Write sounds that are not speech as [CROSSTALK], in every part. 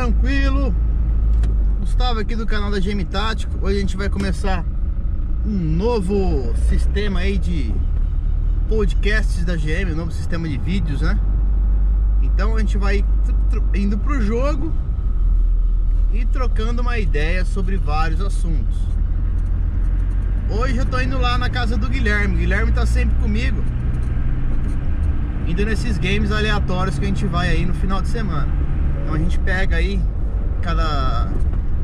tranquilo? Gustavo aqui do canal da GM Tático. Hoje a gente vai começar um novo sistema aí de podcasts da GM, um novo sistema de vídeos, né? Então a gente vai indo pro jogo e trocando uma ideia sobre vários assuntos. Hoje eu tô indo lá na casa do Guilherme. O Guilherme tá sempre comigo. Indo nesses games aleatórios que a gente vai aí no final de semana. Então a gente pega aí cada,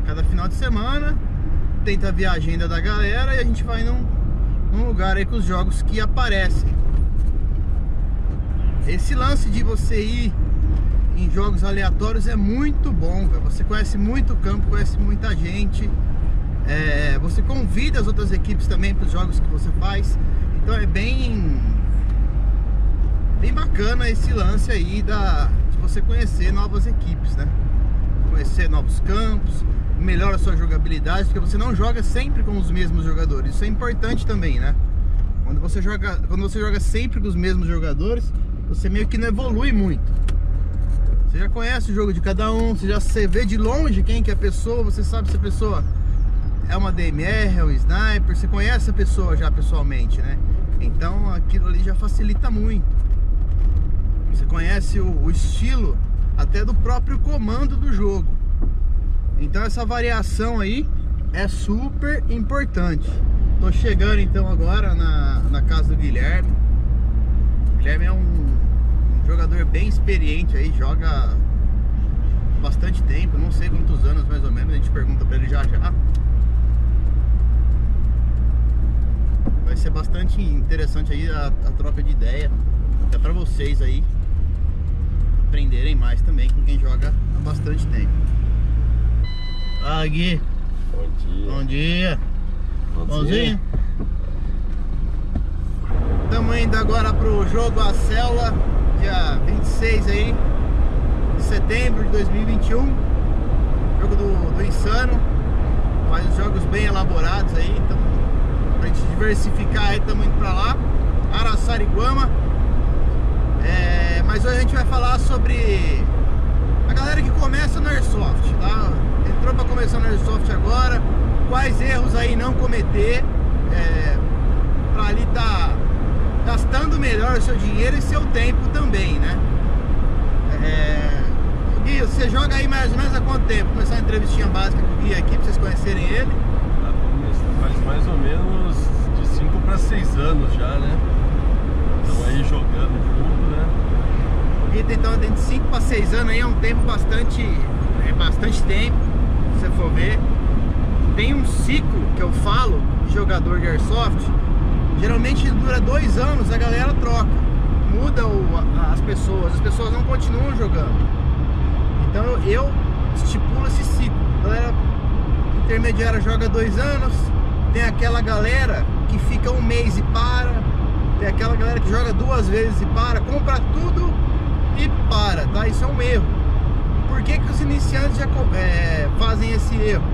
cada final de semana, tenta ver a agenda da galera e a gente vai num, num lugar aí com os jogos que aparecem. Esse lance de você ir em jogos aleatórios é muito bom, véio. você conhece muito campo, conhece muita gente, é, você convida as outras equipes também para os jogos que você faz, então é bem bem bacana esse lance aí da, você conhecer novas equipes, né? Conhecer novos campos, melhora a sua jogabilidade, porque você não joga sempre com os mesmos jogadores. Isso é importante também, né? Quando você joga, quando você joga sempre com os mesmos jogadores, você meio que não evolui muito. Você já conhece o jogo de cada um, você já você vê de longe quem que é a pessoa, você sabe se a pessoa é uma DMR, é um sniper, você conhece a pessoa já pessoalmente, né? Então aquilo ali já facilita muito. Você conhece o, o estilo até do próprio comando do jogo. Então essa variação aí é super importante. Tô chegando então agora na, na casa do Guilherme. O Guilherme é um, um jogador bem experiente aí, joga bastante tempo, não sei quantos anos mais ou menos, a gente pergunta pra ele já já. Vai ser bastante interessante aí a, a troca de ideia, até pra vocês aí aprenderem mais também com quem joga há bastante tempo. Ah, Gui. Bom dia. Bom dia. Bonzinho? Estamos indo agora pro jogo A Célula, dia 26 aí, de setembro de 2021. Jogo do, do Insano. Faz os jogos bem elaborados aí, então pra gente diversificar aí, estamos indo pra lá. Araçariguama. É, mas hoje a gente vai falar sobre a galera que começa no Airsoft, tá? Entrou para começar no Airsoft agora, quais erros aí não cometer é, para ali tá gastando melhor o seu dinheiro e seu tempo também, né? É, Gui, você joga aí mais ou menos há quanto tempo? Começar a entrevistinha básica com o Gui aqui, pra vocês conhecerem ele. Faz mais ou menos de 5 para 6 anos já, né? Estamos aí jogando? Tem então de 5 para 6 anos aí, é um tempo bastante. É bastante tempo, se você for ver. Tem um ciclo que eu falo de jogador de Airsoft, geralmente dura dois anos, a galera troca. Muda o, as pessoas, as pessoas não continuam jogando. Então eu estipulo esse ciclo. A galera intermediária joga dois anos, tem aquela galera que fica um mês e para, tem aquela galera que joga duas vezes e para, compra tudo e para, tá? Isso é um erro. Por que, que os iniciantes já é, fazem esse erro?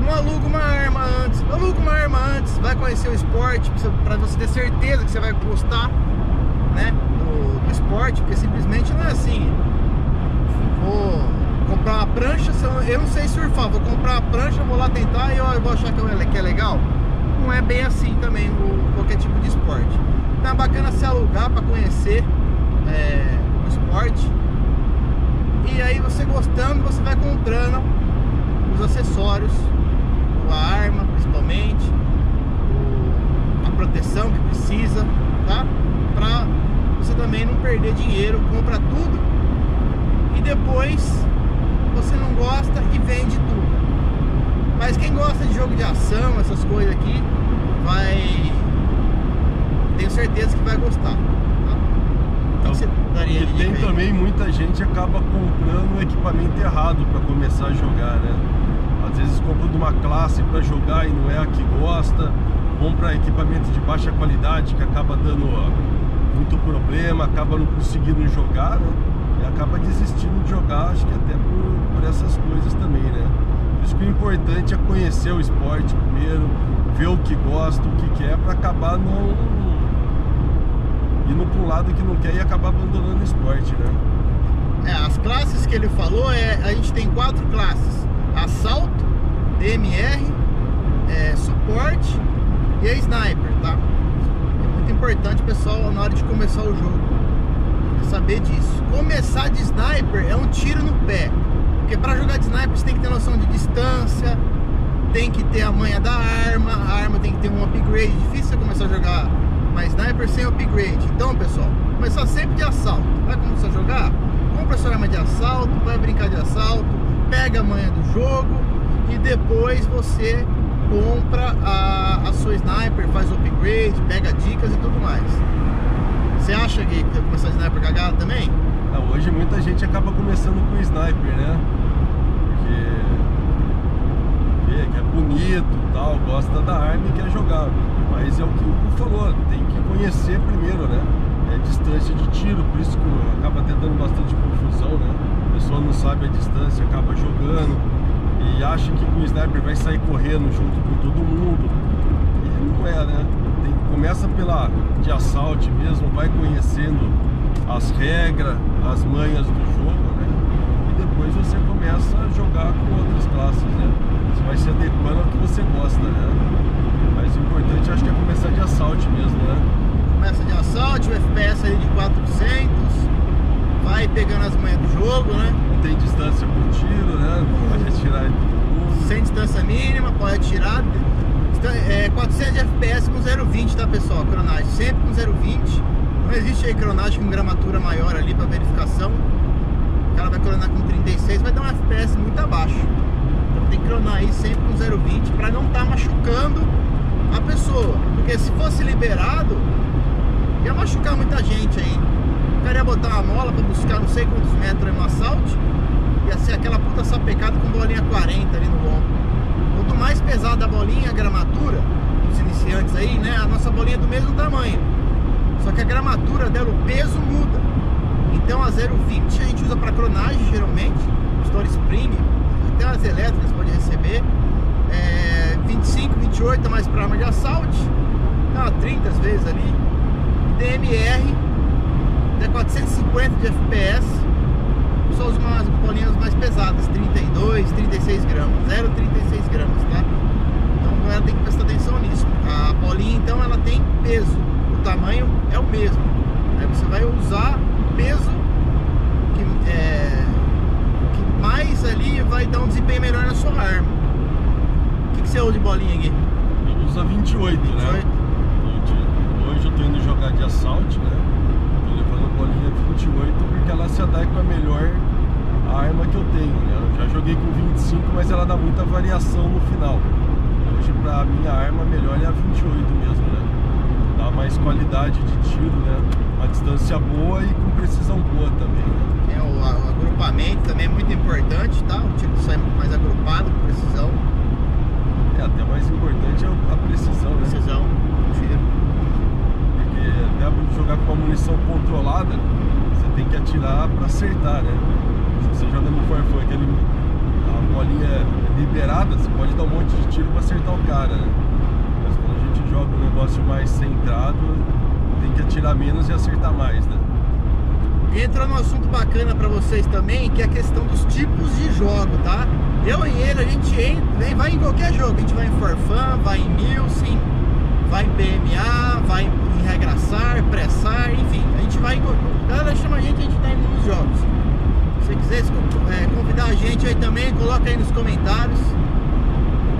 Não aluga uma arma antes, aluga uma arma antes, vai conhecer o esporte para você ter certeza que você vai gostar, né? Do, do esporte, porque simplesmente não é assim. Vou comprar uma prancha, eu não sei surfar, vou comprar uma prancha, vou lá tentar e eu vou achar que é legal. Não é bem assim também o, qualquer tipo de esporte. Então é bacana se alugar para conhecer é, E aí você gostando, você vai comprando os acessórios, a arma principalmente, a proteção que precisa, tá? Pra você também não perder dinheiro, compra tudo e depois você não gosta e vende tudo. Mas quem gosta de jogo de ação, essas coisas aqui, vai. Tenho certeza que vai gostar. Então, você daria e tem também muita gente acaba comprando o equipamento errado para começar a jogar, né? Às vezes compra de uma classe para jogar e não é a que gosta, compra equipamento de baixa qualidade que acaba dando muito problema, acaba não conseguindo jogar, né? E acaba desistindo de jogar, acho que até por, por essas coisas também, né? Por isso que o importante é conhecer o esporte primeiro, ver o que gosta, o que quer, para acabar não indo para um lado que não quer e acabar abandonando o esporte, né? É, as classes que ele falou, é, a gente tem quatro classes. Assalto, DMR, é, suporte e a sniper, tá? É muito importante, pessoal, na hora de começar o jogo, saber disso. Começar de sniper é um tiro no pé. Porque para jogar de sniper você tem que ter noção de distância, tem que ter a manha da arma, a arma tem que ter um upgrade. Difícil você começar a jogar uma sniper sem upgrade. Então, pessoal, começar sempre de assalto. Vai começar a jogar? Compra sua arma de assalto, vai brincar de assalto, pega a manha do jogo e depois você compra a, a sua sniper, faz upgrade, pega dicas e tudo mais. Você acha que começar a sniper cagada também? Não, hoje muita gente acaba começando com sniper, né? Porque vê que é bonito tal, gosta da arma e quer jogar. Mas é o que o Hugo falou, tem que conhecer primeiro, né? É distância de tiro, por isso que acaba dando bastante confusão, né? A pessoa não sabe a distância, acaba jogando e acha que o sniper vai sair correndo junto com todo mundo. E não é, né? Tem, começa pela de assalto mesmo, vai conhecendo as regras, as manhas do jogo, né? E depois você começa a jogar com outras classes, né? Você vai se adequando ao que você gosta, né? Mas o importante acho que é começar de assalto mesmo, né? Começa de assalto, o FPS ali de 400, vai pegando as manhas do jogo, né? Não tem distância por tiro, né? Pode atirar em todo mundo. Sem distância mínima, pode atirar. É, 400 FPS com 0,20, tá pessoal? Cronagem, sempre com 0,20. Não existe aí cronagem com gramatura maior ali para verificação. O cara vai cronar com 36, vai dar um FPS muito abaixo. Então tem que cronar aí sempre com 0,20 para não estar tá machucando a pessoa. Porque se fosse liberado, ia machucar muita gente aí. O cara ia botar uma mola para buscar não sei quantos metros em um assalto. Ia ser aquela puta sapecada com bolinha 40 ali no ombro. Quanto mais pesada a bolinha, a gramatura, os iniciantes aí, né? A nossa bolinha é do mesmo tamanho. Só que a gramatura dela, o peso muda. Então a 0,20 a gente usa para cronagem geralmente, Store Spring, até as elétricas pode receber. É, 25, 28 é mais para arma de assalto, tá 30 às vezes ali. DMR, até 450 de FPS. Só usa umas bolinhas mais pesadas, 32, 36 gramas, 0,36 gramas, tá? Então a galera tem que prestar atenção nisso. A bolinha então ela tem peso tamanho é o mesmo. Aí você vai usar peso que, é, que mais ali vai dar um desempenho melhor na sua arma. Usa de bolinha aqui? Eu uso a 28, 28. né? Hoje eu tô indo jogar de assalto, né? Tô levando a bolinha 28 porque ela se adequa melhor à arma que eu tenho, né? Eu já joguei com 25, mas ela dá muita variação no final. Hoje pra minha arma melhor é a 28 mesmo, né? dá mais qualidade de tiro, né? Uma distância boa e com precisão boa também, né? É, o agrupamento também é muito importante, tá? O tiro sai mais agrupado, com precisão. É, até mais importante é a precisão, né? Precisão, tiro. Porque até para jogar com uma munição controlada, você tem que atirar para acertar, né? Se você joga no Farfã, aquele a bolinha liberada, você pode dar um monte de tiro para acertar o cara, né? joga um negócio mais centrado, tem que atirar menos e acertar mais, né? Entra num assunto bacana para vocês também, que é a questão dos tipos de jogo, tá? Eu e ele, a gente entra, vai em qualquer jogo, a gente vai em Forfan, vai em Milsim, vai em PMA, vai em Regraçar, Pressar, enfim, a gente vai em. A galera chama a gente, a gente tá indo nos jogos. Se você quiser é, convidar a gente aí também, coloca aí nos comentários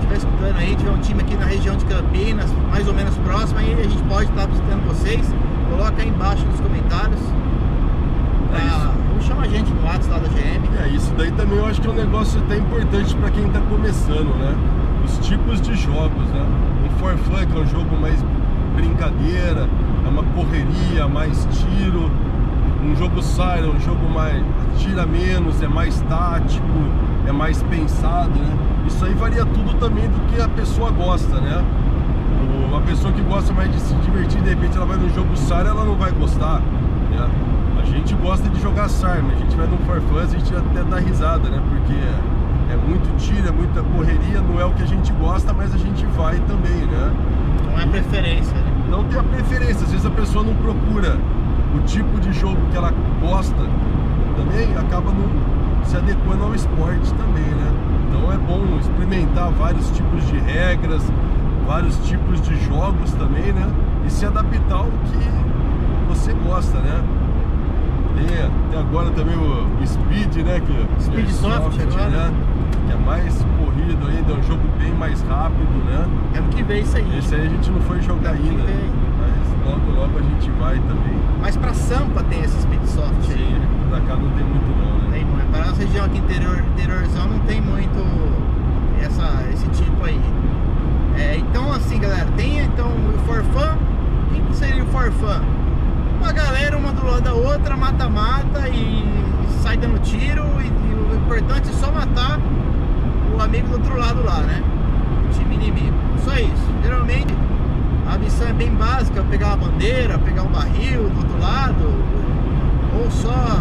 estiver escutando aí, tiver um time aqui na região de Campinas, mais ou menos próximo, aí a gente pode estar visitando vocês. Coloca aí embaixo nos comentários. Pra... Chama a gente no WhatsApp da GM. É, isso daí também eu acho que é um negócio até importante para quem está começando, né? Os tipos de jogos, né? Um For Fun, que é um jogo mais brincadeira, é uma correria, mais tiro. Um jogo Siren, um jogo mais tira menos, é mais tático, é mais pensado, né? Isso aí varia tudo também do que a pessoa gosta, né? Uma pessoa que gosta mais de se divertir, de repente ela vai no jogo SAR, ela não vai gostar, né? A gente gosta de jogar SAR, mas a gente vai no Farfãs e a gente até dá risada, né? Porque é muito tiro, é muita correria, não é o que a gente gosta, mas a gente vai também, né? Não é preferência, né? Não tem a preferência, às vezes a pessoa não procura o tipo de jogo que ela gosta também acaba não se adequando ao esporte também, né? Então é bom experimentar vários tipos de regras, vários tipos de jogos também, né? E se adaptar ao que você gosta, né? Tem até agora também o, o Speed, né? Que, Speed é Soft, agora. né? Que é mais corrido ainda, é um jogo bem mais rápido, né? É ano que vem isso aí. Esse aí a gente não foi jogar que ainda. vem. Mas logo logo a gente vai também. Mas pra Sampa tem esse Speed Soft aí. Sim, pra cá não tem muito não, né? Tem muito. Para a nossa região aqui interior, interiorzão não tem muito essa, esse tipo aí. É, então assim galera, tem então o forfã. Quem que seria o forfã? Uma galera uma do lado da outra, mata-mata e sai dando tiro e, e o importante é só matar o amigo do outro lado lá, né? O time inimigo. Só isso. Geralmente a missão é bem básica, pegar uma bandeira, pegar um barril do outro lado, ou só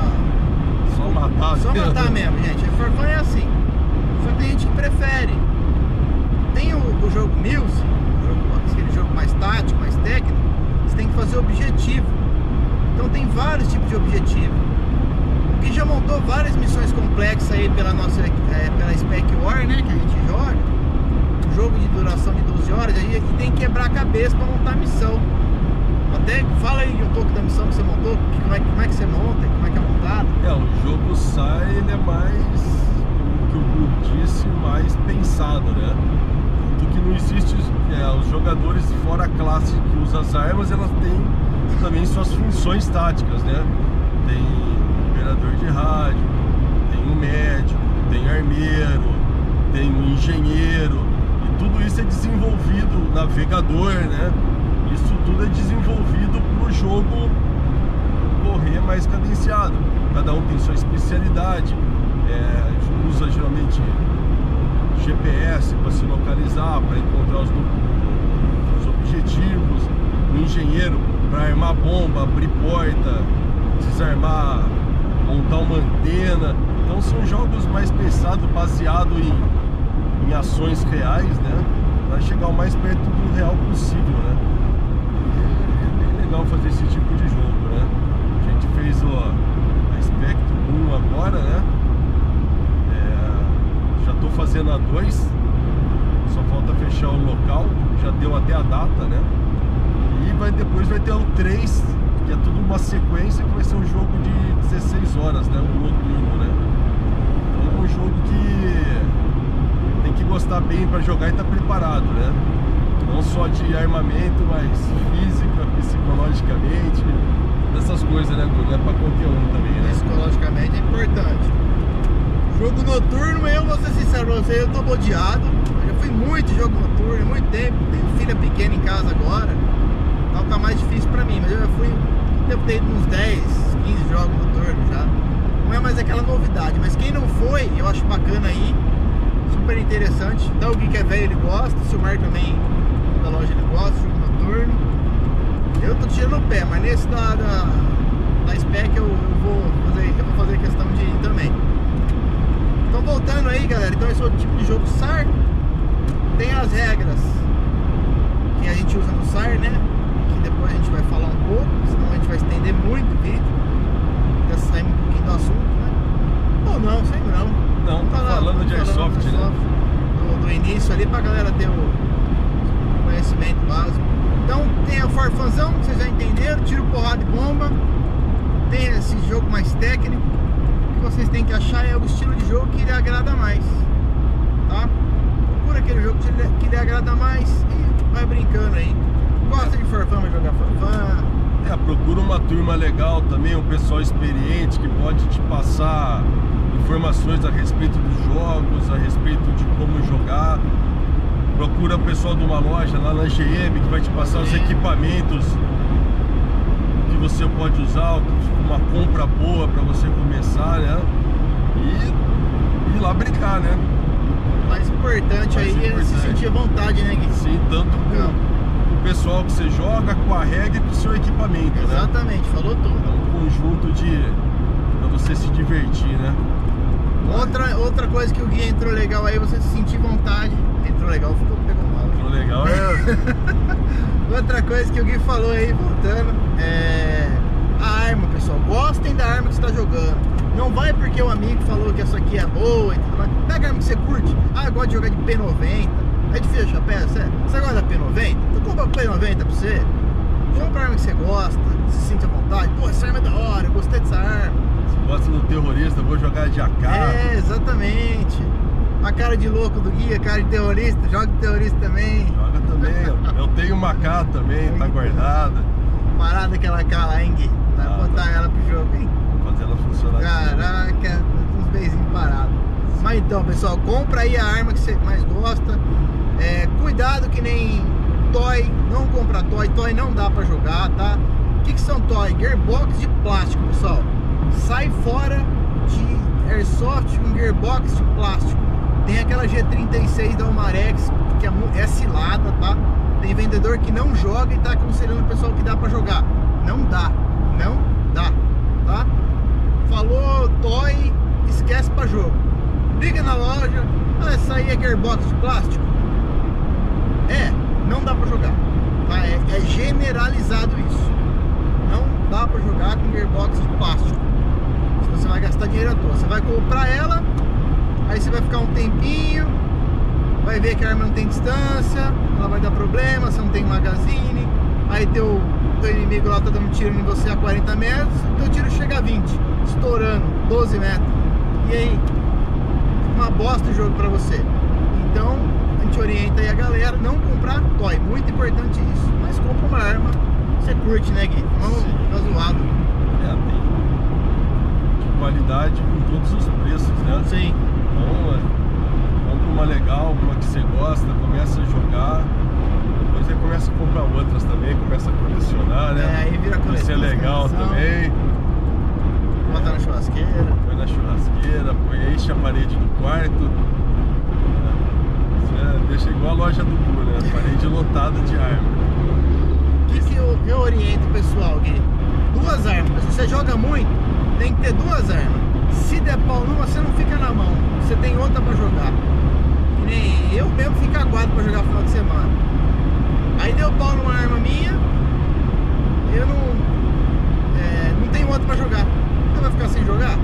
Só matar. só matar mesmo, gente. A Forfã é assim. Só tem gente que prefere. Tem o, o jogo jogo- aquele jogo mais tático, mais técnico, você tem que fazer objetivo. Então tem vários tipos de objetivo. O que já montou várias missões complexas aí pela nossa é, pela Spec War, né? Que a gente joga. Um jogo de duração de 12 horas, aí e tem que quebrar a cabeça para montar a missão. Até fala aí um pouco da missão que você montou, que- como é, como é que você monta, como é que é montado. É, o jogo sai, ele é mais, que o disse, mais pensado, né? Tanto que não existe, é, os jogadores fora a classe que usa as armas, elas têm também suas funções táticas, né? Tem operador de rádio, tem um médico, tem armeiro, tem um engenheiro, e tudo isso é desenvolvido, navegador, né? Isso tudo é desenvolvido para o jogo correr mais cadenciado. Cada um tem sua especialidade. É, usa geralmente GPS para se localizar, para encontrar os, os objetivos. O engenheiro para armar bomba, abrir porta, desarmar, montar uma antena. Então são jogos mais pensados, baseados em, em ações reais, né? Para chegar o mais perto do real possível, né? É, é bem legal fazer esse tipo de jogo, né? A gente fez o, a Spectrum 1 agora, né? É, já tô fazendo a 2, só falta fechar o local, já deu até a data, né? E vai, depois vai ter o 3, que é tudo uma sequência, que vai ser um jogo de 16 horas, né? Um noturno, né? Então é um jogo que tem que gostar bem para jogar e estar preparado, né? Não só de armamento, mas física, psicologicamente, essas coisas, né, Bruno? É pra qualquer um também, né? psicologicamente é importante. Jogo noturno, eu vou ser sincero pra você, eu tô bodeado. Eu já fui muito jogo noturno, muito tempo. Tenho filha pequena em casa agora. Então tá mais difícil pra mim, mas eu já fui. Devo ter ido uns 10, 15 jogos noturnos já. Não é mais aquela novidade, mas quem não foi, eu acho bacana aí. Super interessante. Então o que é velho ele gosta, o Silmar também da loja ele gosta, jogo noturno. Eu tô tirando o pé, mas nesse da, da, da spec eu, eu vou fazer, eu vou fazer questão de ir também. Então voltando aí galera, então esse é tipo de jogo SAR. Tem as regras que a gente usa no SAR, né? A gente vai falar um pouco, senão a gente vai estender muito o vídeo. Já saímos um pouquinho do assunto, né? Ou não, sempre não. Não, tá falando de airsoft, do né? Do, do início ali pra galera ter o conhecimento básico. Então tem o farfanzão, vocês já entenderam, tiro, porrada e bomba. Tem esse jogo mais técnico. O que vocês têm que achar é o estilo de jogo que lhe agrada mais. Tá? Procura aquele jogo que lhe, que lhe agrada mais e vai brincando aí. Gosta de farfã, vai jogar farfã. É, procura uma turma legal também, um pessoal experiente que pode te passar informações a respeito dos jogos, a respeito de como jogar. Procura o pessoal de uma loja lá na GM que vai te passar os equipamentos que você pode usar, uma compra boa para você começar, né? E ir lá brincar, né? O mais importante Mais aí é se importante. sentir à vontade, né, Gui? Sim, tanto com Não. o pessoal que você joga, com a regra e com o seu equipamento, né? Exatamente, falou É tudo. um conjunto de. pra você se divertir, né? Outra, outra coisa que o Gui entrou legal aí, você se sentir vontade. Entrou legal, ficou pegou mal. O legal é. [LAUGHS] Outra coisa que o Gui falou aí, voltando, é a arma, pessoal. Gostem da arma que você está jogando. Não vai porque o amigo falou que essa aqui é boa e tudo mais. Pega a arma que você curte. Ah, eu gosto de jogar de P90. É difícil, chapéu. Você, você gosta da P90? Tu compra a P90 pra você. Compra a arma que você gosta, se sente à vontade. Pô, essa arma é da hora, eu gostei dessa arma. Você gosta do terrorista, vou jogar de AK. É, exatamente. A cara de louco do guia, cara de terrorista, joga de terrorista também. Joga também. eu tenho uma AK também, tá guardada. Parada aquela K lá, hein, Gui? Vai ah, botar tá. ela pro jogo, hein? Fazer ela funcionar. Caraca, uns beijinhos parados. Mas então, pessoal, compra aí a arma que você mais gosta. É, cuidado que nem toy, não compra toy, toy não dá pra jogar, tá? O que, que são toy? Gearbox de plástico, pessoal. Sai fora de airsoft com gearbox de plástico. Tem aquela G36 da Almarex, que é, é cilada, tá? Tem vendedor que não joga e tá aconselhando o pessoal que dá pra jogar. Não dá, não dá, tá? Falou toy, esquece pra jogo. Liga na loja, ah, essa aí é gearbox de plástico? É, não dá pra jogar. Tá? É, é generalizado isso. Não dá pra jogar com gearbox de plástico. Você vai gastar dinheiro à toa. Você vai comprar ela, aí você vai ficar um tempinho, vai ver que a arma não tem distância, ela vai dar problema, você não tem magazine, aí teu, teu inimigo lá tá dando tiro em você a 40 metros, teu tiro chega a 20, estourando, 12 metros. E aí? Uma bosta o jogo pra você. Então, a gente orienta aí a galera não comprar toy, muito importante isso. Mas compra uma arma, você curte, né, Gui? Não tá zoado. É, tem de qualidade com todos os preços, né? Sim. Então, é, compra uma legal, uma que você gosta, começa a jogar. Depois você começa a comprar outras também, começa a colecionar, né? É, aí vira coleção. Isso é legal também. Bota na churrasqueira. Põe na churrasqueira, põe aí a parede do quarto. Deixa igual a loja do Gu, né? Parede lotada de arma. O que, que eu, eu oriento o pessoal? Duas armas. Se você joga muito, tem que ter duas armas. Se der pau numa, você não fica na mão. Você tem outra pra jogar. Que nem eu mesmo fico aguado pra jogar final de semana. Aí deu pau numa arma minha, eu não, é, não tenho outra pra jogar. Você vai ficar sem jogar?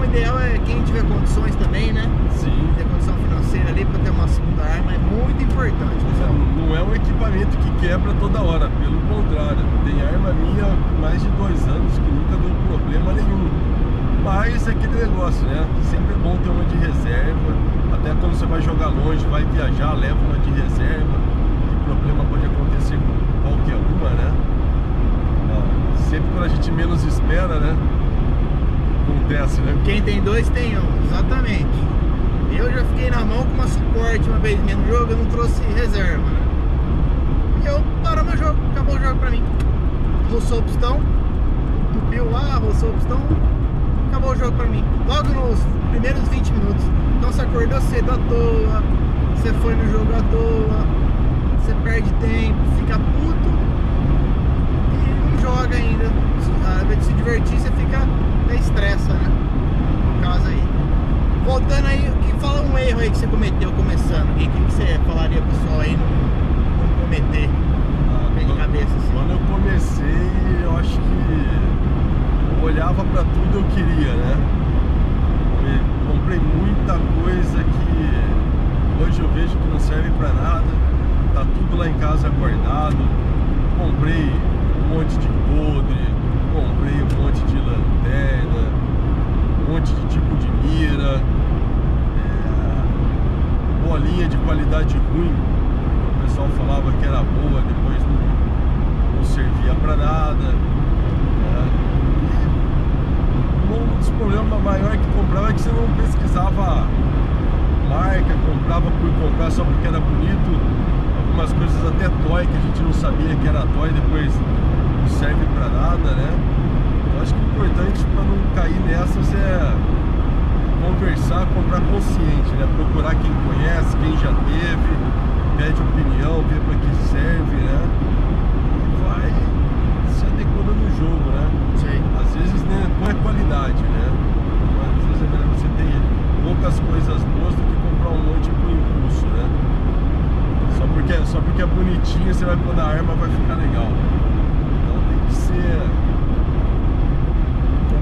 O ideal é quem tiver condições também, né? Sim. Ter condição financeira ali para ter uma segunda arma é muito importante, pessoal. Não é um equipamento que quebra toda hora, pelo contrário. Tem arma minha há mais de dois anos que nunca deu problema nenhum. Mas é aquele negócio, né? Sempre é bom ter uma de reserva. Até quando você vai jogar longe, vai viajar, leva uma de reserva. O problema pode acontecer com qualquer uma, né? Sempre quando a gente menos espera, né? Acontece, né? Quem tem dois tem um, exatamente. Eu já fiquei na mão com uma suporte uma vez no jogo, eu não trouxe reserva, né? E eu parou meu jogo, acabou o jogo pra mim. Roçou o pistão, tupiu lá, roçou o pistão, acabou o jogo pra mim. Logo nos primeiros 20 minutos. Então você acordou cedo à toa, você foi no jogo à toa, você perde tempo, fica puto e não joga ainda. Ao invés de se divertir, você fica até estressa, né? No caso aí. Voltando aí, que fala um erro aí que você cometeu começando. O que, que você falaria pro pessoal aí não, não cometer? Ah, de cabeça assim. Quando eu comecei, eu acho que eu olhava pra tudo eu queria, né? Eu comprei muita coisa que hoje eu vejo que não serve pra nada. Tá tudo lá em casa guardado. Comprei um monte de podre, comprei um monte de lanterna, um monte de tipo de mira, é, bolinha de qualidade ruim, o pessoal falava que era boa, depois não, não servia para nada. É, um dos problemas maiores que comprava é que você não pesquisava marca, comprava por comprar só porque era bonito. Algumas coisas até toy que a gente não sabia que era toy, depois não serve para nada, né? Eu acho que o importante para não cair nessas é conversar, comprar consciente, né? Procurar quem conhece, quem já teve, pede opinião, vê para que serve, né? E vai se adequando no jogo, né? Sim. Às vezes né, não é qualidade, né? Às vezes é melhor você ter poucas coisas boas do que comprar um monte por impulso, né? Só porque, só porque é bonitinho, você vai pôr na arma, vai ficar legal ser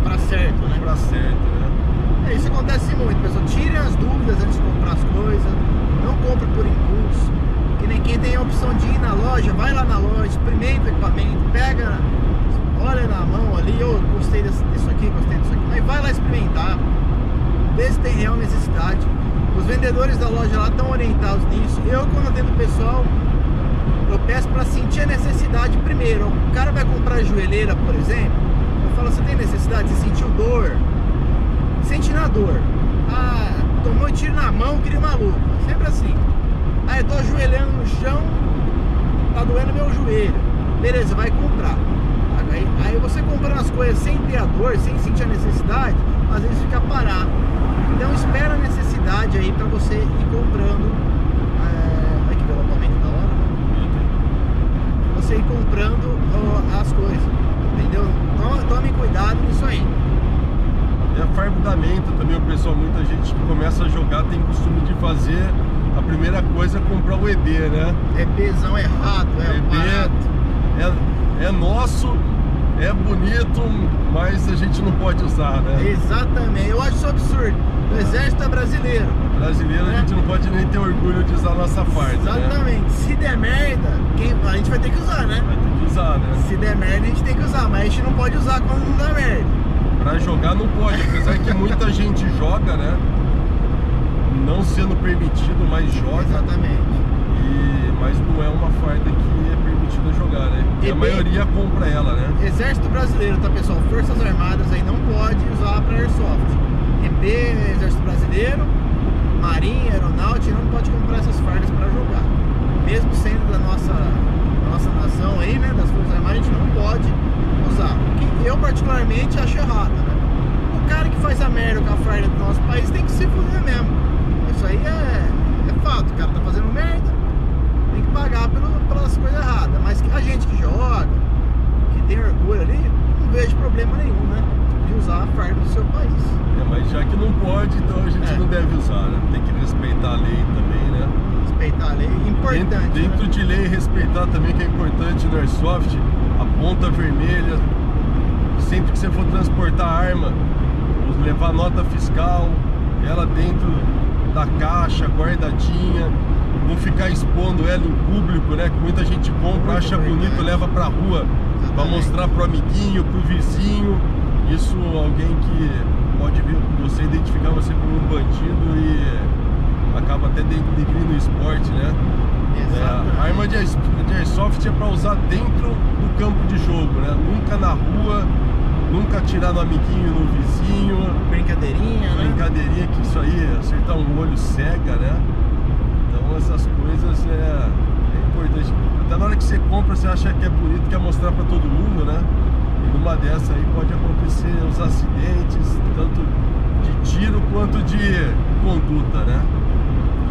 comprar certo, né? Comprar certo, né? É, isso acontece muito, pessoal. Tirem as dúvidas antes de comprar as coisas. Não compre por impulso. Que nem quem tem a opção de ir na loja, vai lá na loja, experimenta o equipamento, pega, olha na mão ali, eu oh, gostei desse, disso aqui, gostei disso aqui. Mas vai lá experimentar. Vê se tem real necessidade. Os vendedores da loja lá estão orientados nisso. Eu, quando atendo o pessoal, eu peço para sentir a necessidade primeiro. O cara vai comprar joelheira, por exemplo, eu falo, você tem necessidade? Você sentiu dor? Sente na dor. Ah, tomou um tiro na mão, queria uma luva. Sempre assim. Ah, eu tô ajoelhando no chão, tá doendo meu joelho. Beleza, vai comprar. Aí, aí você comprando as coisas sem ter a dor, sem sentir a necessidade, às vezes fica parado. Então espera a necessidade aí para você ir comprando. É... Aqui pelo aumento da hora. Né? Você ir comprando ó, as coisas. Entendeu? Tome, tome cuidado nisso aí. Até fardamento também, o pessoal, muita gente que começa a jogar tem costume de fazer a primeira coisa é comprar o EB, né? EBzão errado, é EB é, é nosso, é bonito, mas a gente não pode usar, né? Exatamente, eu acho isso absurdo. O exército é brasileiro. Brasileiro né? a gente não pode nem ter orgulho de usar a nossa farda. Né? Exatamente. Né? Se der merda, quem... a gente vai ter que usar, né? Usar, né? Se der merda, a gente tem que usar, mas a gente não pode usar quando não dá merda. Pra jogar não pode, apesar que muita [LAUGHS] gente joga, né? Não sendo permitido, mas joga. Exatamente. E... Mas não é uma farda que é permitida jogar, né? E a maioria compra ela, né? Exército Brasileiro, tá pessoal? Forças Armadas aí não pode usar pra Airsoft. EB, Exército Brasileiro, Marinha, Aeronáutica, não pode comprar essas fardas para jogar. Mesmo sendo da nossa, nossa nação aí, né, das Forças Armadas, a gente não pode usar. O que eu particularmente acho errado, né? O cara que faz a merda com a farda do nosso país tem que se fuder mesmo. Isso aí é, é fato, o cara tá fazendo merda, tem que pagar pelo, pelas coisas erradas. Mas a gente que joga, que tem orgulho ali, não vejo problema nenhum, né? De usar a farda do seu país. É, mas já que não pode, então a gente é. não deve usar, né? Tem que respeitar a lei também, né? Respeitar a lei é importante. Dentro, dentro né? de lei, respeitar também que é importante no Airsoft, a ponta vermelha, sempre que você for transportar arma, levar nota fiscal, ela dentro da caixa, guardadinha, não ficar expondo ela em público, né? Que muita gente compra, Muito acha bonito, leva pra rua para mostrar pro amiguinho, pro vizinho. Isso alguém que pode vir, você identificar você como um bandido e acaba até denegrindo o esporte, né? É, a arma de, de airsoft é para usar dentro do campo de jogo, né? Nunca na rua, nunca atirar no amiguinho, no vizinho. Brincadeirinha, né? Brincadeirinha que isso aí, acertar um olho cega, né? Então essas coisas é, é importante. Até na hora que você compra, você acha que é bonito, quer mostrar para todo mundo, né? E numa dessa aí pode acontecer os acidentes, tanto de tiro quanto de conduta, né?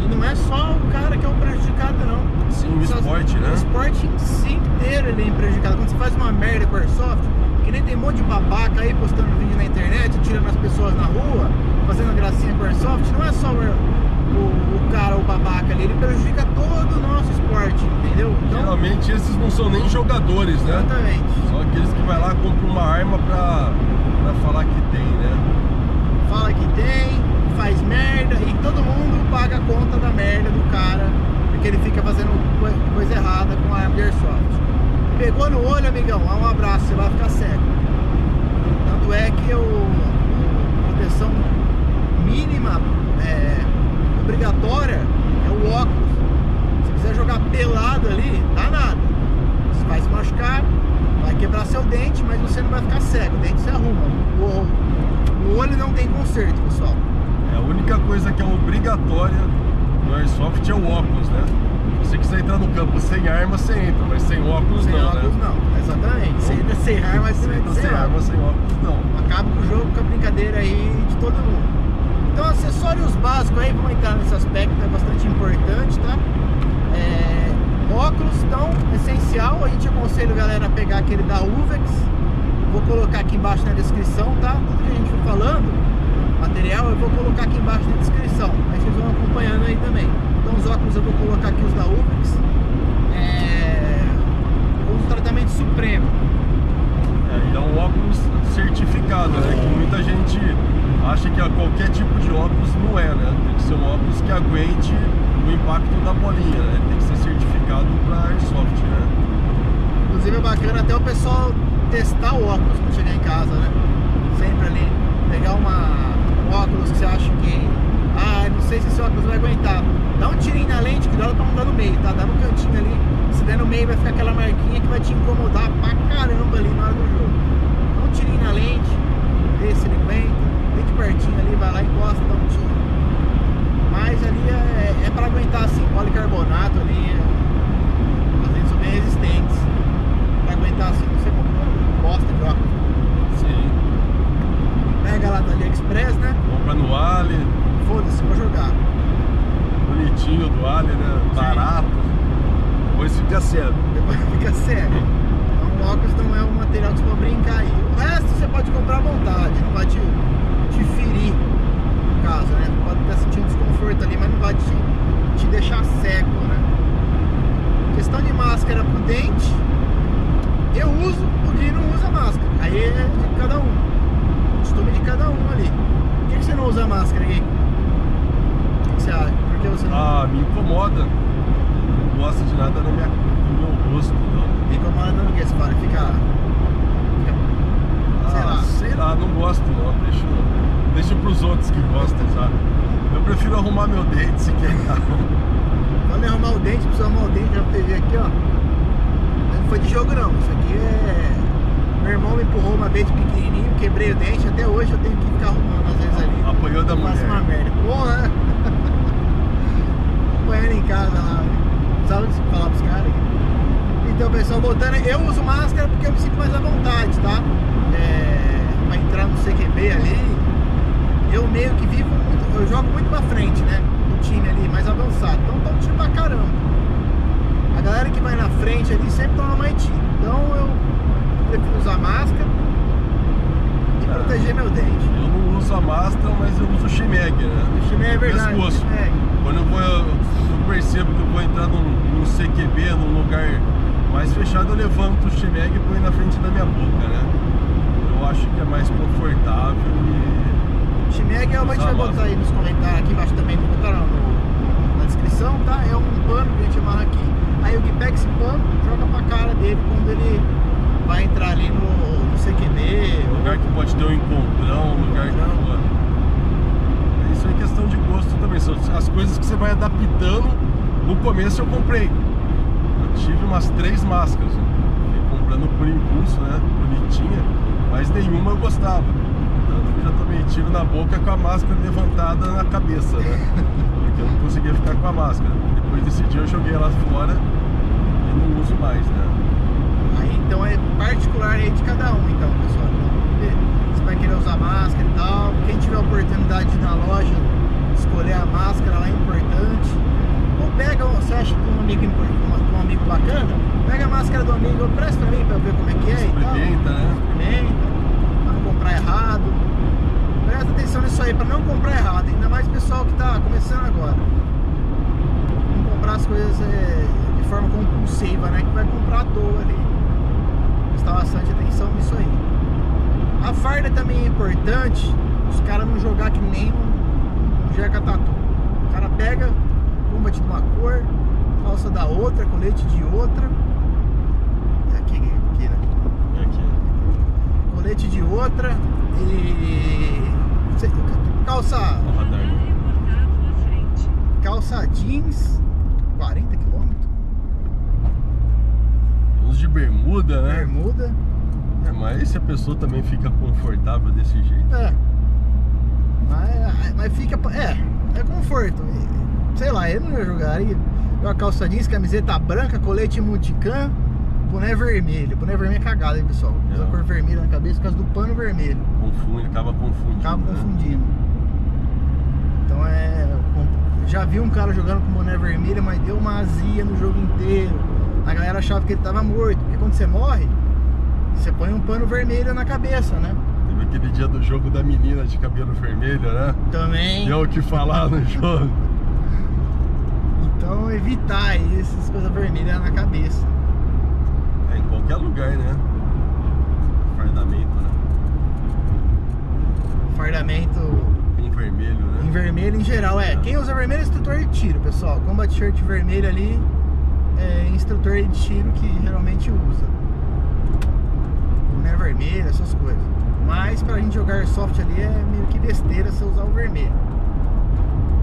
E não é só o cara que é o prejudicado, não. Sim, o esporte, né? O esporte em si inteiro ele é prejudicado. Quando você faz uma merda com Airsoft, que nem tem um monte de babaca aí postando vídeo na internet, tirando as pessoas na rua, fazendo gracinha com Airsoft, não é só o, o, o cara, o babaca ali, ele prejudica todo o nosso esporte, entendeu? Então, Geralmente esses não são nem jogadores, né? Exatamente. São aqueles que vai lá compram uma arma pra, pra falar que tem, né? Fala que tem, faz merda e todo mundo paga a conta da merda do cara porque ele fica fazendo coisa errada com a airsoft. Pegou no olho, amigão, um abraço, você vai ficar cego. Tanto é que eu, a proteção mínima é, obrigatória é o óculos. Se quiser jogar pelado ali, dá nada. Você vai se machucar, vai quebrar seu dente, mas você não vai ficar cego. O dente se arruma. O, o olho não tem conserto, pessoal. É a única coisa que é obrigatória no Airsoft é o óculos, né? Se você quiser entrar no campo sem arma, você entra, mas sem óculos sem não, óculos, né? não, exatamente. Você entra sem arma, você entra sem, sem arma, sem óculos não. Acaba com o jogo, com a brincadeira aí de todo mundo. Então acessórios básicos aí, vamos entrar nesse aspecto, é bastante importante, tá? É, óculos, então, essencial, a gente aconselha a galera a pegar aquele da Uvex. Vou colocar aqui embaixo na descrição, tá? Tudo que a gente for falando material, eu vou colocar aqui embaixo na descrição. Aí vocês vão acompanhando aí também. Então os óculos eu vou colocar aqui os da Ubex. É... O tratamento supremo. É, e é um óculos certificado, né? Que muita gente acha que qualquer tipo de óculos não é, né? Tem que ser um óculos que aguente o impacto da bolinha, né? Tem que ser certificado para Airsoft, né? Inclusive é bacana até o pessoal testar o óculos quando chegar em casa, né? Sempre ali, pegar uma, um óculos que você acha que. Ah, não sei se esse óculos vai aguentar. Dá um tirinho na lente, cuidado pra não dar no meio, tá? Dá no cantinho ali. Se der no meio vai ficar aquela marquinha que vai te incomodar pra caramba ali na hora do jogo. Dá um tirinho na lente, vê se ele aguenta, vem de pertinho ali, vai lá, encosta, dá um tiro. Mas ali é, é pra aguentar assim, policarbonato ali, é, as lentes são bem resistentes. Pra aguentar assim, você compra um bosta de óculos. Sim. Pega lá do AliExpress, né? Compra no Ali, Foda-se, vou jogar. bonitinho do Ali, né? Barato. Depois fica cego. Depois fica sério. Então o óculos não é um material que você pode brincar aí. O resto você pode comprar à vontade, não vai te, te ferir, no caso, né? Pode estar sentindo desconforto ali, mas não vai te, te deixar cego, né? Questão de máscara pro dente, eu uso, o Gui não usa máscara. Aí é de cada um. Costume de cada um ali. Por máscara, Gui? O que, você acha? Por que você não Ah, me incomoda. Não gosto de nada no, minha, no meu rosto, não. me incomoda não? Porque você fala, fica. fica sei Ah, lá. sei lá, não gosto não. Deixa, deixa pros outros que gostam, sabe? Eu prefiro arrumar meu dente se quebrar. Quando [LAUGHS] arrumar o dente, precisa arrumar o dente, já TV aqui, ó. Não foi de jogo não, isso aqui é. Meu irmão me empurrou uma vez de pequenininho, quebrei o dente, até hoje eu tenho que ficar arrumando às vezes ali. Apanhou da faço mulher. uma merda. Porra! [LAUGHS] Apanhando em casa lá. Precisava falar pros caras. Então, pessoal, voltando, eu uso máscara porque eu me sinto mais à vontade, tá? É, pra entrar no CQB ali, eu meio que vivo muito, eu jogo muito pra frente, né? No time ali, mais avançado. Então dá um tiro pra caramba. A galera que vai na frente ali sempre toma mais tiro. Então eu prefiro usar máscara e Ah. proteger meu dente. Eu não uso a máscara, mas eu uso o Shimeg, né? O time é verdade. Pescoço. É. Quando eu vou, eu, eu percebo que eu vou entrar num, num CQB, num lugar mais fechado, eu levanto o Shimeg e põe na frente da minha boca, né? Eu acho que é mais confortável e. Shimeg, eu vou te Usar botar máscara. aí nos comentários aqui embaixo também, no, botar no- na descrição, tá? É um pano que a gente amarra aqui. Aí o esse pano, joga pra cara dele quando ele vai entrar ali no, no CQB. Lugar que pode ter um encontrão, lugar que for. Isso é questão de gosto também. São as coisas que você vai adaptando. No começo eu comprei. Eu tive umas três máscaras. Fui comprando por impulso, né? Bonitinha. Mas nenhuma eu gostava. Tanto que já tomei tiro na boca com a máscara levantada na cabeça, né? Porque eu não conseguia ficar com a máscara. Depois desse dia eu joguei ela fora e não uso mais, né? Aí então é particular aí de cada um, então, pessoal. Então, Você vai querer usar máscara e tal. Quem tiver a oportunidade de ir na loja, escolher a máscara lá é importante. Ou pega, você acha que um amigo, um, um amigo bacana, pega a máscara do amigo, presta pra mim pra eu ver como é que é e tal. Experimenta, né? Experimenta, pra não comprar errado. Presta atenção nisso aí, pra não comprar errado, ainda mais o pessoal que tá começando agora. Não comprar as coisas é, de forma compulsiva, né? Que vai comprar à toa ali. Prestar bastante atenção nisso aí. A farda também é importante, os caras não jogar que nem um, um jeca tatu. O cara pega, combat de uma cor, calça da outra, colete de outra. É Aqui, aqui, né? E aqui. colete de outra e calça calça jeans 40 km Uns de bermuda, né? bermuda É, mas se a pessoa também fica confortável desse jeito. é mas, mas fica é é conforto sei lá eu não ia jogar uma calça jeans camiseta branca colete multicam boné vermelho boné vermelho é cagada hein pessoal usa É. cor vermelha na cabeça por causa do pano vermelho Confunde, acaba confundindo. Acaba né? confundindo. Então é. Já vi um cara jogando com boné vermelho, mas deu uma azia no jogo inteiro. A galera achava que ele tava morto. Porque quando você morre, você põe um pano vermelho na cabeça, né? Teve aquele dia do jogo da menina de cabelo vermelho, né? Também. Deu o que falar no jogo. Então evitar essas coisas vermelhas na cabeça. É, em qualquer lugar, né? Fardamento, né? Fardamento Em vermelho, né? em vermelho em geral. É, quem usa vermelho é instrutor de tiro, pessoal. Combat shirt vermelho ali é instrutor de tiro que geralmente usa. Vermelho, essas coisas. Mas pra gente jogar Airsoft ali é meio que besteira você usar o vermelho.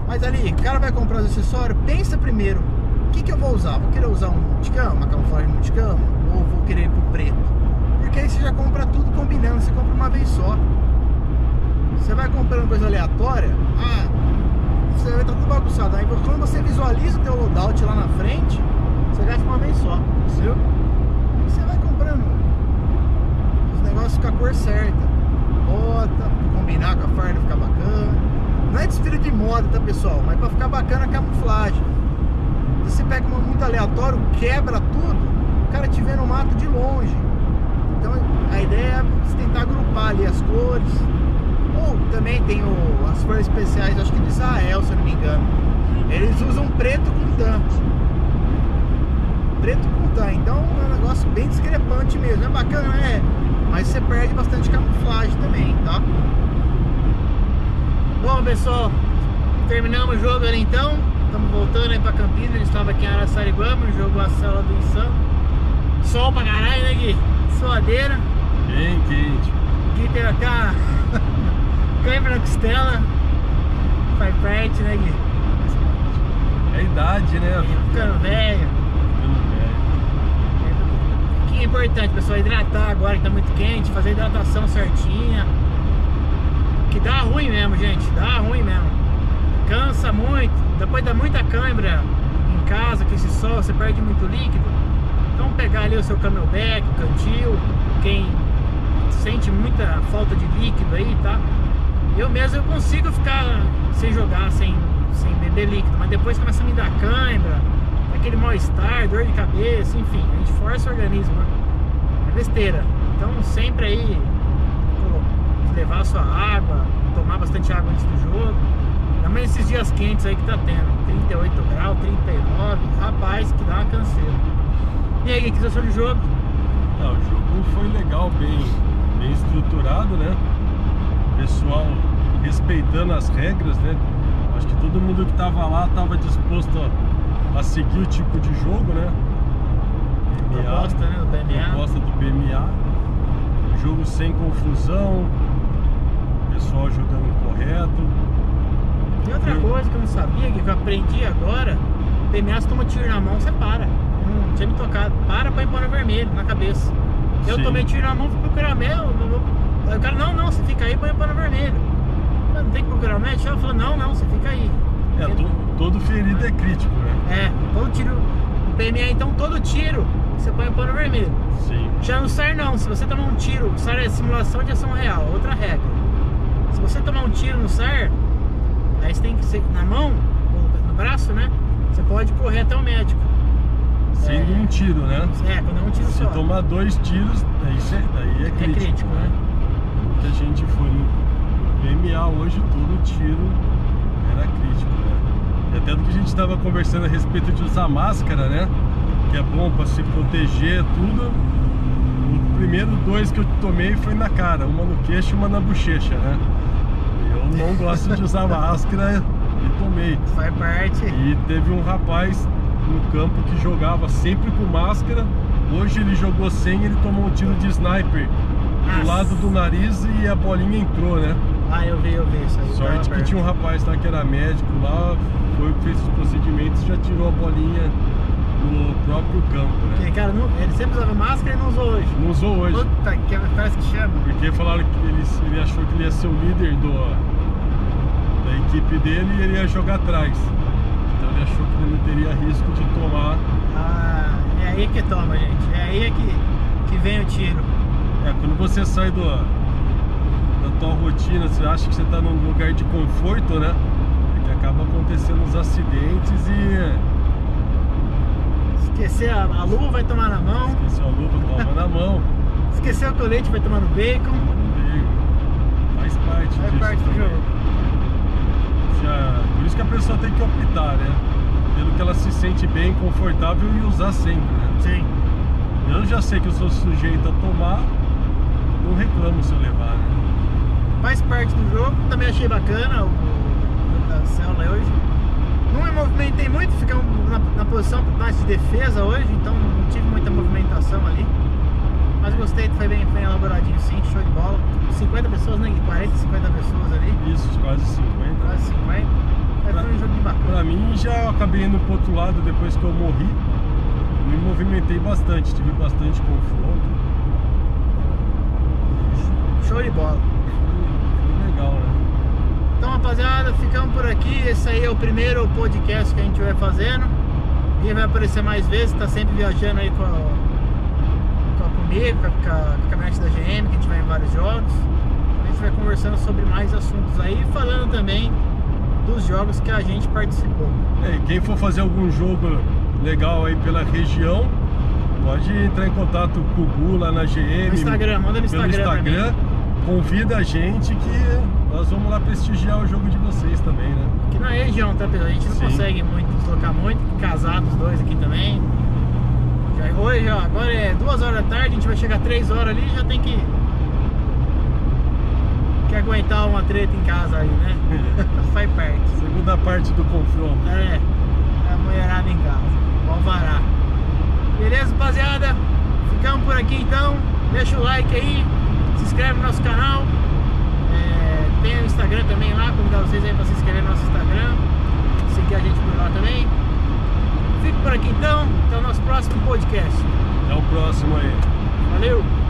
Mas ali, o cara vai comprar os acessórios, pensa primeiro, o que, que eu vou usar? Vou querer usar um multicam, uma camuflagem multicam, ou vou querer ir pro preto? Porque aí você já compra tudo combinando, você compra uma vez só. Você vai comprando coisa aleatória, ah, você vai estar tudo bagunçado. Aí quando você visualiza o teu loadout lá na frente, você gasta uma vez só, viu? Você vai comprando os negócios com a cor certa. Bota, combinar com a farda ficar bacana. Não é desfile de moda, tá pessoal? Mas pra ficar bacana a camuflagem. Você pega uma muito aleatório, quebra tudo, o cara te vê no mato de longe. Então a ideia é tentar agrupar ali as cores. Ou também tem o, as cores especiais, acho que de Israel, se eu não me engano. Eles usam preto com tan. Preto com tan. Então é um negócio bem discrepante mesmo. É bacana, é. Mas você perde bastante camuflagem também, tá? Bom, pessoal, terminamos o jogo ali então. Estamos voltando aí pra Campinas. A gente estava aqui em Araçariguama, jogou a cela do Insano. Sol pra caralho, né, Gui? Suadeira. Bem quente. Gui teve até [LAUGHS] câimbra na costela. Faz parte, né, Gui? É a idade, né? Ficando velho. Que é importante, pessoal? Hidratar agora que tá muito quente, fazer a hidratação certinha. Que dá ruim mesmo, gente. Dá ruim mesmo. Cansa muito. Depois dá muita câimbra em casa, que esse sol, você perde muito líquido. Então pegar ali o seu camelback, o cantil, quem sente muita falta de líquido aí, tá? Eu mesmo eu consigo ficar sem jogar, sem, sem beber líquido, mas depois começa a me dar câimbra, aquele mal-estar, dor de cabeça, enfim, a gente força o organismo, né? É besteira. Então sempre aí levar a sua água, tomar bastante água antes do jogo. Ainda esses dias quentes aí que tá tendo, 38 graus, 39, rapaz, que dá uma canseira. E aí, o que você achou do jogo? Ah, o jogo foi legal, bem, bem estruturado, né? Pessoal respeitando as regras, né? Acho que todo mundo que tava lá tava disposto a, a seguir o tipo de jogo, né? PMA, proposta, né? Do PMA. Proposta do PMA. Jogo sem confusão, pessoal jogando correto. E outra eu... coisa que eu não sabia, que eu aprendi agora, PMA se toma tiro na mão, você para. Não tinha me tocado. Para pra pôr no vermelho, na cabeça. Eu Sim. tomei tiro na mão, fui procurar. Aí o cara, não, não, você fica aí, põe no vermelho. Mas não tem que procurar o médico? Ela falou, não, não, você fica aí. É, to, todo ferido é crítico, né? É, todo tiro. O PMA, então, todo tiro, você põe o pano vermelho. Sim. Já no SAR não, se você tomar um tiro, o SAR é simulação de ação real, outra regra. Se você tomar um tiro no SAR, aí você tem que ser na mão, ou no braço, né? Você pode correr até o médico. Sendo é, um tiro, né? É, quando é um tiro Se só. tomar dois tiros, daí, daí é crítico. É crítico, né? Muita gente foi no PMA hoje, todo tiro era crítico, né? Até do que a gente estava conversando a respeito de usar máscara, né? Que é bom para se proteger, tudo. O primeiro dois que eu tomei foi na cara, uma no queixo e uma na bochecha, né? Eu não gosto de usar máscara e tomei. Faz parte. E teve um rapaz no campo que jogava sempre com máscara. Hoje ele jogou sem, ele tomou um tiro de sniper Nossa. do lado do nariz e a bolinha entrou, né? Ah, eu vi, eu vi isso aí. Sorte que tinha um rapaz lá que era médico lá, foi que fez os procedimentos e já tirou a bolinha no próprio campo, né? Porque, cara, não, ele sempre usava máscara e não usou hoje. Não usou hoje. Puta, que parece que chama. Porque falaram que ele, ele achou que ele ia ser o líder do, da equipe dele e ele ia jogar atrás. Então ele achou que ele não teria risco de tomar. Ah, é aí que toma, gente. É aí que, que vem o tiro. É, quando você sai do, tua rotina, você acha que você está num lugar de conforto, né? É que acaba acontecendo os acidentes e. Esquecer a, a luva, vai tomar na mão. Esquecer a luva, toma na [LAUGHS] mão. Esquecer o colete, vai tomar no bacon. Faz parte Faz parte do jogo. Por isso que a pessoa tem que optar, né? Pelo que ela se sente bem, confortável e usar sempre, né? Sim. Eu já sei que eu sou sujeito a tomar, não reclamo se eu levar, né? Faz parte do jogo, também achei bacana o, o da célula hoje. Não me movimentei muito, fiquei na, na posição mais de defesa hoje, então não tive muita movimentação ali. Mas gostei, foi bem, bem elaboradinho assim, show de bola. 50 pessoas, né? 40, 50 pessoas ali. Isso, quase 50. Quase 50. Mas Pra- foi um joguinho bacana. Pra mim, já acabei indo pro outro lado depois que eu morri. Me movimentei bastante, tive bastante confronto. Show de bola. Então, rapaziada, ficamos por aqui. Esse aí é o primeiro podcast que a gente vai fazendo. E vai aparecer mais vezes, tá sempre viajando aí com a, com a comigo, com a, com a caminhonete da GM, que a gente vai em vários jogos. A gente vai conversando sobre mais assuntos aí, falando também dos jogos que a gente participou. É, quem for fazer algum jogo legal aí pela região, pode entrar em contato com o Gu lá na GM. No Instagram, manda no Instagram Instagram. Convida a gente que nós vamos lá prestigiar o jogo de vocês também, né? Aqui na região, tá, pessoal? A gente não Sim. consegue muito deslocar muito, casados os dois aqui também. Já, hoje, ó, agora é duas horas da tarde, a gente vai chegar três horas ali já tem que. que aguentar uma treta em casa aí, né? [LAUGHS] Faz parte. Segunda parte do confronto. É, a mulherada em casa. Vamos varar. Beleza, rapaziada? Ficamos por aqui então. Deixa o like aí, se inscreve no nosso canal tem o Instagram também lá, convidar vocês aí pra se inscrever no nosso Instagram, seguir a gente por lá também. Fico por aqui então, até o nosso próximo podcast. Até o próximo aí. Valeu!